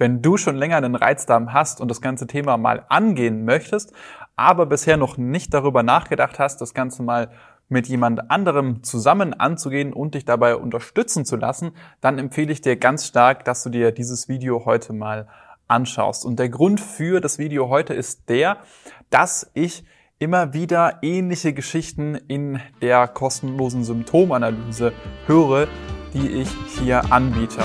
Wenn du schon länger einen Reizdarm hast und das ganze Thema mal angehen möchtest, aber bisher noch nicht darüber nachgedacht hast, das Ganze mal mit jemand anderem zusammen anzugehen und dich dabei unterstützen zu lassen, dann empfehle ich dir ganz stark, dass du dir dieses Video heute mal anschaust. Und der Grund für das Video heute ist der, dass ich immer wieder ähnliche Geschichten in der kostenlosen Symptomanalyse höre, die ich hier anbiete.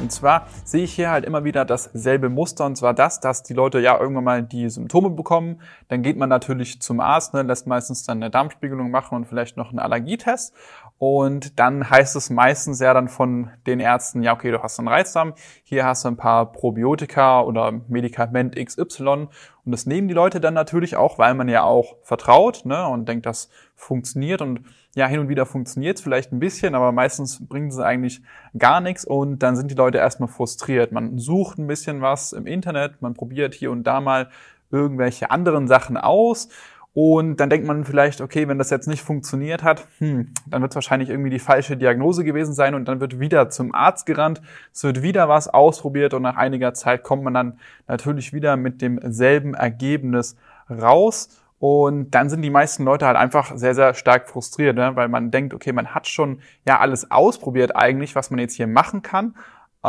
Und zwar sehe ich hier halt immer wieder dasselbe Muster und zwar das, dass die Leute ja irgendwann mal die Symptome bekommen. Dann geht man natürlich zum Arzt, ne, lässt meistens dann eine Darmspiegelung machen und vielleicht noch einen Allergietest. Und dann heißt es meistens ja dann von den Ärzten, ja, okay, du hast einen Reizdarm, hier hast du ein paar Probiotika oder Medikament XY. Und das nehmen die Leute dann natürlich auch, weil man ja auch vertraut ne, und denkt, das funktioniert. Und ja, hin und wieder funktioniert es vielleicht ein bisschen, aber meistens bringt es eigentlich gar nichts und dann sind die Leute erstmal frustriert. Man sucht ein bisschen was im Internet, man probiert hier und da mal irgendwelche anderen Sachen aus und dann denkt man vielleicht, okay, wenn das jetzt nicht funktioniert hat, hm, dann wird es wahrscheinlich irgendwie die falsche Diagnose gewesen sein und dann wird wieder zum Arzt gerannt, es wird wieder was ausprobiert und nach einiger Zeit kommt man dann natürlich wieder mit demselben Ergebnis raus. Und dann sind die meisten Leute halt einfach sehr, sehr stark frustriert, ne? weil man denkt, okay, man hat schon ja alles ausprobiert eigentlich, was man jetzt hier machen kann.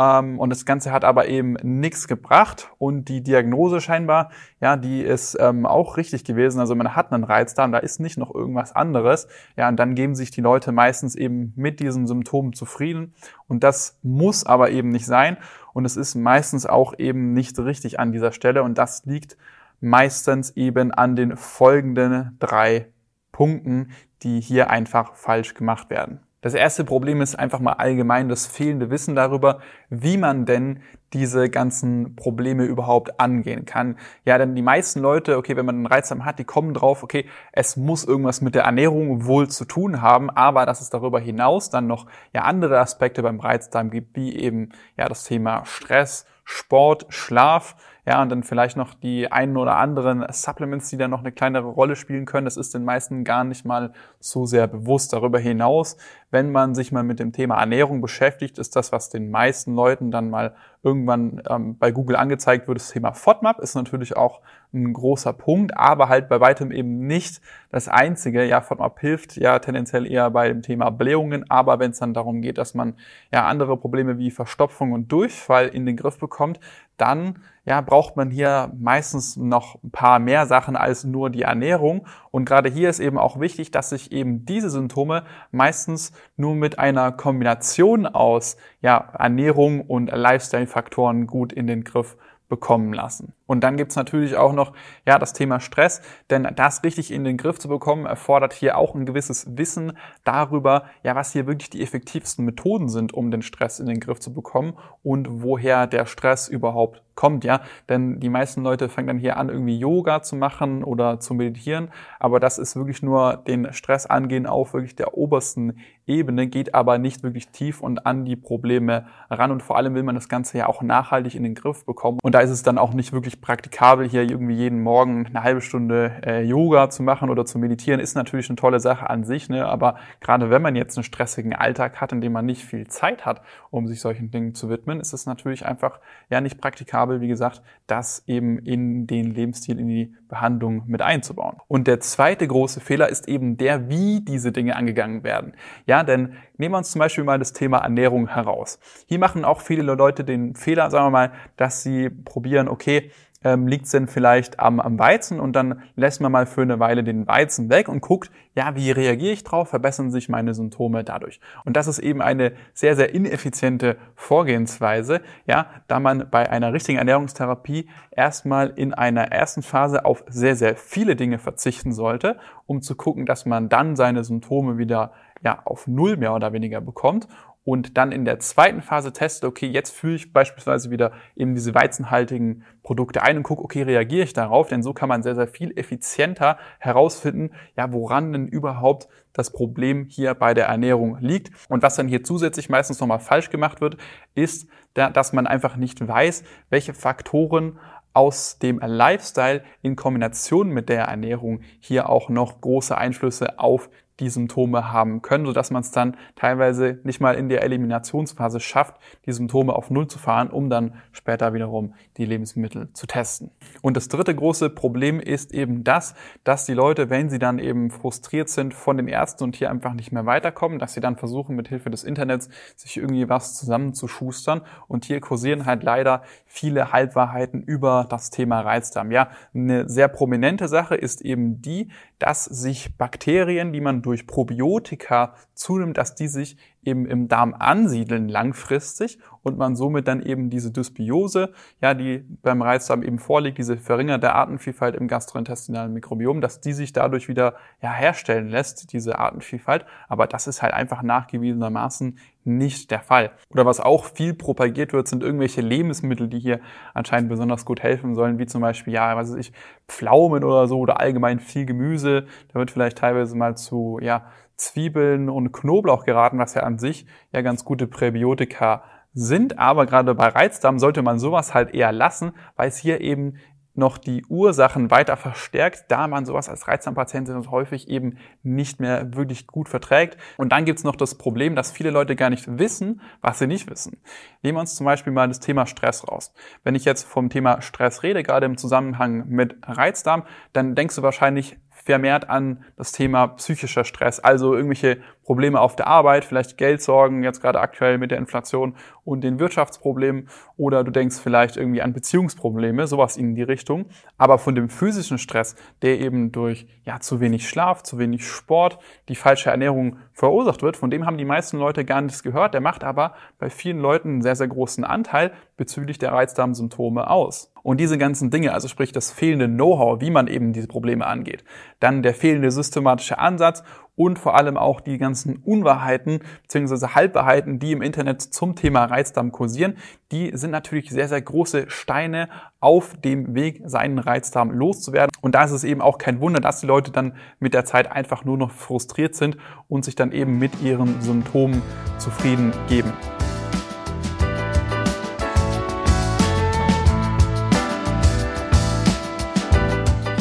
Ähm, und das Ganze hat aber eben nichts gebracht. Und die Diagnose scheinbar, ja, die ist ähm, auch richtig gewesen. Also man hat einen Reizdarm, da ist nicht noch irgendwas anderes. Ja, und dann geben sich die Leute meistens eben mit diesen Symptomen zufrieden. Und das muss aber eben nicht sein. Und es ist meistens auch eben nicht richtig an dieser Stelle. Und das liegt meistens eben an den folgenden drei Punkten, die hier einfach falsch gemacht werden. Das erste Problem ist einfach mal allgemein das fehlende Wissen darüber, wie man denn diese ganzen Probleme überhaupt angehen kann. Ja, denn die meisten Leute, okay, wenn man einen Reizdarm hat, die kommen drauf, okay, es muss irgendwas mit der Ernährung wohl zu tun haben, aber dass es darüber hinaus dann noch ja andere Aspekte beim Reizdarm gibt, wie eben ja das Thema Stress, Sport, Schlaf, ja, und dann vielleicht noch die einen oder anderen Supplements, die da noch eine kleinere Rolle spielen können. Das ist den meisten gar nicht mal so sehr bewusst. Darüber hinaus, wenn man sich mal mit dem Thema Ernährung beschäftigt, ist das, was den meisten Leuten dann mal irgendwann ähm, bei Google angezeigt wird, das Thema FODMAP ist natürlich auch ein großer Punkt, aber halt bei weitem eben nicht das einzige. Ja, FODMAP hilft ja tendenziell eher bei dem Thema Blähungen, aber wenn es dann darum geht, dass man ja andere Probleme wie Verstopfung und Durchfall in den Griff bekommt, dann ja, braucht man hier meistens noch ein paar mehr Sachen als nur die Ernährung. Und gerade hier ist eben auch wichtig, dass sich eben diese Symptome meistens nur mit einer Kombination aus ja, Ernährung und Lifestyle-Faktoren gut in den Griff bekommen lassen. Und dann gibt's natürlich auch noch ja das Thema Stress, denn das richtig in den Griff zu bekommen, erfordert hier auch ein gewisses Wissen darüber, ja, was hier wirklich die effektivsten Methoden sind, um den Stress in den Griff zu bekommen und woher der Stress überhaupt kommt, ja. Denn die meisten Leute fangen dann hier an, irgendwie Yoga zu machen oder zu meditieren, aber das ist wirklich nur den Stress angehen auf wirklich der obersten Ebene, geht aber nicht wirklich tief und an die Probleme ran und vor allem will man das Ganze ja auch nachhaltig in den Griff bekommen und da ist es dann auch nicht wirklich praktikabel, hier irgendwie jeden Morgen eine halbe Stunde äh, Yoga zu machen oder zu meditieren, ist natürlich eine tolle Sache an sich, ne? aber gerade wenn man jetzt einen stressigen Alltag hat, in dem man nicht viel Zeit hat, um sich solchen Dingen zu widmen, ist es natürlich einfach ja nicht praktikabel wie gesagt, das eben in den Lebensstil, in die Behandlung mit einzubauen. Und der zweite große Fehler ist eben der, wie diese Dinge angegangen werden. Ja, denn nehmen wir uns zum Beispiel mal das Thema Ernährung heraus. Hier machen auch viele Leute den Fehler, sagen wir mal, dass sie probieren, okay, ähm, liegt es denn vielleicht am, am Weizen und dann lässt man mal für eine Weile den Weizen weg und guckt, ja, wie reagiere ich drauf, verbessern sich meine Symptome dadurch. Und das ist eben eine sehr, sehr ineffiziente Vorgehensweise, ja, da man bei einer richtigen Ernährungstherapie erstmal in einer ersten Phase auf sehr, sehr viele Dinge verzichten sollte, um zu gucken, dass man dann seine Symptome wieder ja, auf Null mehr oder weniger bekommt und dann in der zweiten Phase testet, okay, jetzt führe ich beispielsweise wieder eben diese weizenhaltigen Produkte ein und gucke, okay, reagiere ich darauf, denn so kann man sehr, sehr viel effizienter herausfinden, ja, woran denn überhaupt das Problem hier bei der Ernährung liegt. Und was dann hier zusätzlich meistens nochmal falsch gemacht wird, ist, dass man einfach nicht weiß, welche Faktoren aus dem Lifestyle in Kombination mit der Ernährung hier auch noch große Einflüsse auf die Symptome haben können, sodass man es dann teilweise nicht mal in der Eliminationsphase schafft, die Symptome auf Null zu fahren, um dann später wiederum die Lebensmittel zu testen. Und das dritte große Problem ist eben das, dass die Leute, wenn sie dann eben frustriert sind von den Ärzten und hier einfach nicht mehr weiterkommen, dass sie dann versuchen, mit Hilfe des Internets sich irgendwie was zusammenzuschustern. Und hier kursieren halt leider viele Halbwahrheiten über das Thema Reizdarm. Ja, eine sehr prominente Sache ist eben die, dass sich Bakterien, die man durch Probiotika zunimmt, dass die sich eben im Darm ansiedeln langfristig und man somit dann eben diese Dysbiose, ja, die beim Reizdarm eben vorliegt, diese verringerte Artenvielfalt im gastrointestinalen Mikrobiom, dass die sich dadurch wieder ja, herstellen lässt, diese Artenvielfalt. Aber das ist halt einfach nachgewiesenermaßen nicht der Fall. Oder was auch viel propagiert wird, sind irgendwelche Lebensmittel, die hier anscheinend besonders gut helfen sollen, wie zum Beispiel, ja, was weiß ich, Pflaumen oder so oder allgemein viel Gemüse. Da wird vielleicht teilweise mal zu, ja, Zwiebeln und Knoblauch geraten, was ja an sich ja ganz gute Präbiotika sind. Aber gerade bei Reizdarm sollte man sowas halt eher lassen, weil es hier eben noch die Ursachen weiter verstärkt, da man sowas als Reizdarmpatientin häufig eben nicht mehr wirklich gut verträgt. Und dann gibt's noch das Problem, dass viele Leute gar nicht wissen, was sie nicht wissen. Nehmen wir uns zum Beispiel mal das Thema Stress raus. Wenn ich jetzt vom Thema Stress rede, gerade im Zusammenhang mit Reizdarm, dann denkst du wahrscheinlich vermehrt an das Thema psychischer Stress, also irgendwelche Probleme auf der Arbeit, vielleicht Geldsorgen, jetzt gerade aktuell mit der Inflation und den Wirtschaftsproblemen oder du denkst vielleicht irgendwie an Beziehungsprobleme, sowas in die Richtung. Aber von dem physischen Stress, der eben durch ja zu wenig Schlaf, zu wenig Sport, die falsche Ernährung verursacht wird, von dem haben die meisten Leute gar nichts gehört. Der macht aber bei vielen Leuten einen sehr, sehr großen Anteil bezüglich der Reizdarmsymptome aus. Und diese ganzen Dinge, also sprich das fehlende Know-how, wie man eben diese Probleme angeht, dann der fehlende systematische Ansatz und vor allem auch die ganzen Unwahrheiten bzw. Halbwahrheiten, die im Internet zum Thema Reizdarm kursieren, die sind natürlich sehr, sehr große Steine auf dem Weg, seinen Reizdarm loszuwerden. Und da ist es eben auch kein Wunder, dass die Leute dann mit der Zeit einfach nur noch frustriert sind und sich dann eben mit ihren Symptomen zufrieden geben.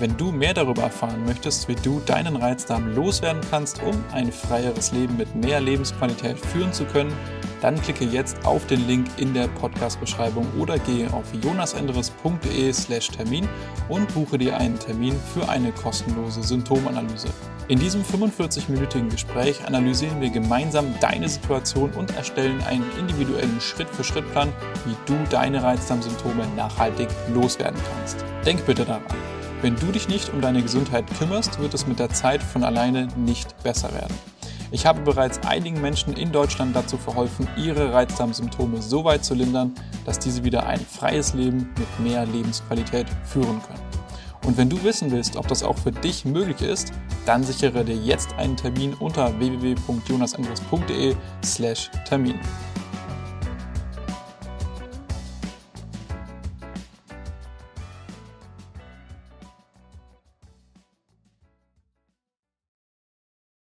Wenn du mehr darüber erfahren möchtest, wie du deinen Reizdarm loswerden kannst, um ein freieres Leben mit mehr Lebensqualität führen zu können, dann klicke jetzt auf den Link in der Podcast-Beschreibung oder gehe auf jonasenderes.de/slash Termin und buche dir einen Termin für eine kostenlose Symptomanalyse. In diesem 45-minütigen Gespräch analysieren wir gemeinsam deine Situation und erstellen einen individuellen Schritt-für-Schritt-Plan, wie du deine Reizdarmsymptome nachhaltig loswerden kannst. Denk bitte daran. Wenn du dich nicht um deine Gesundheit kümmerst, wird es mit der Zeit von alleine nicht besser werden. Ich habe bereits einigen Menschen in Deutschland dazu verholfen, ihre Reizdarmsymptome so weit zu lindern, dass diese wieder ein freies Leben mit mehr Lebensqualität führen können. Und wenn du wissen willst, ob das auch für dich möglich ist, dann sichere dir jetzt einen Termin unter www.jonasandres.de/termin.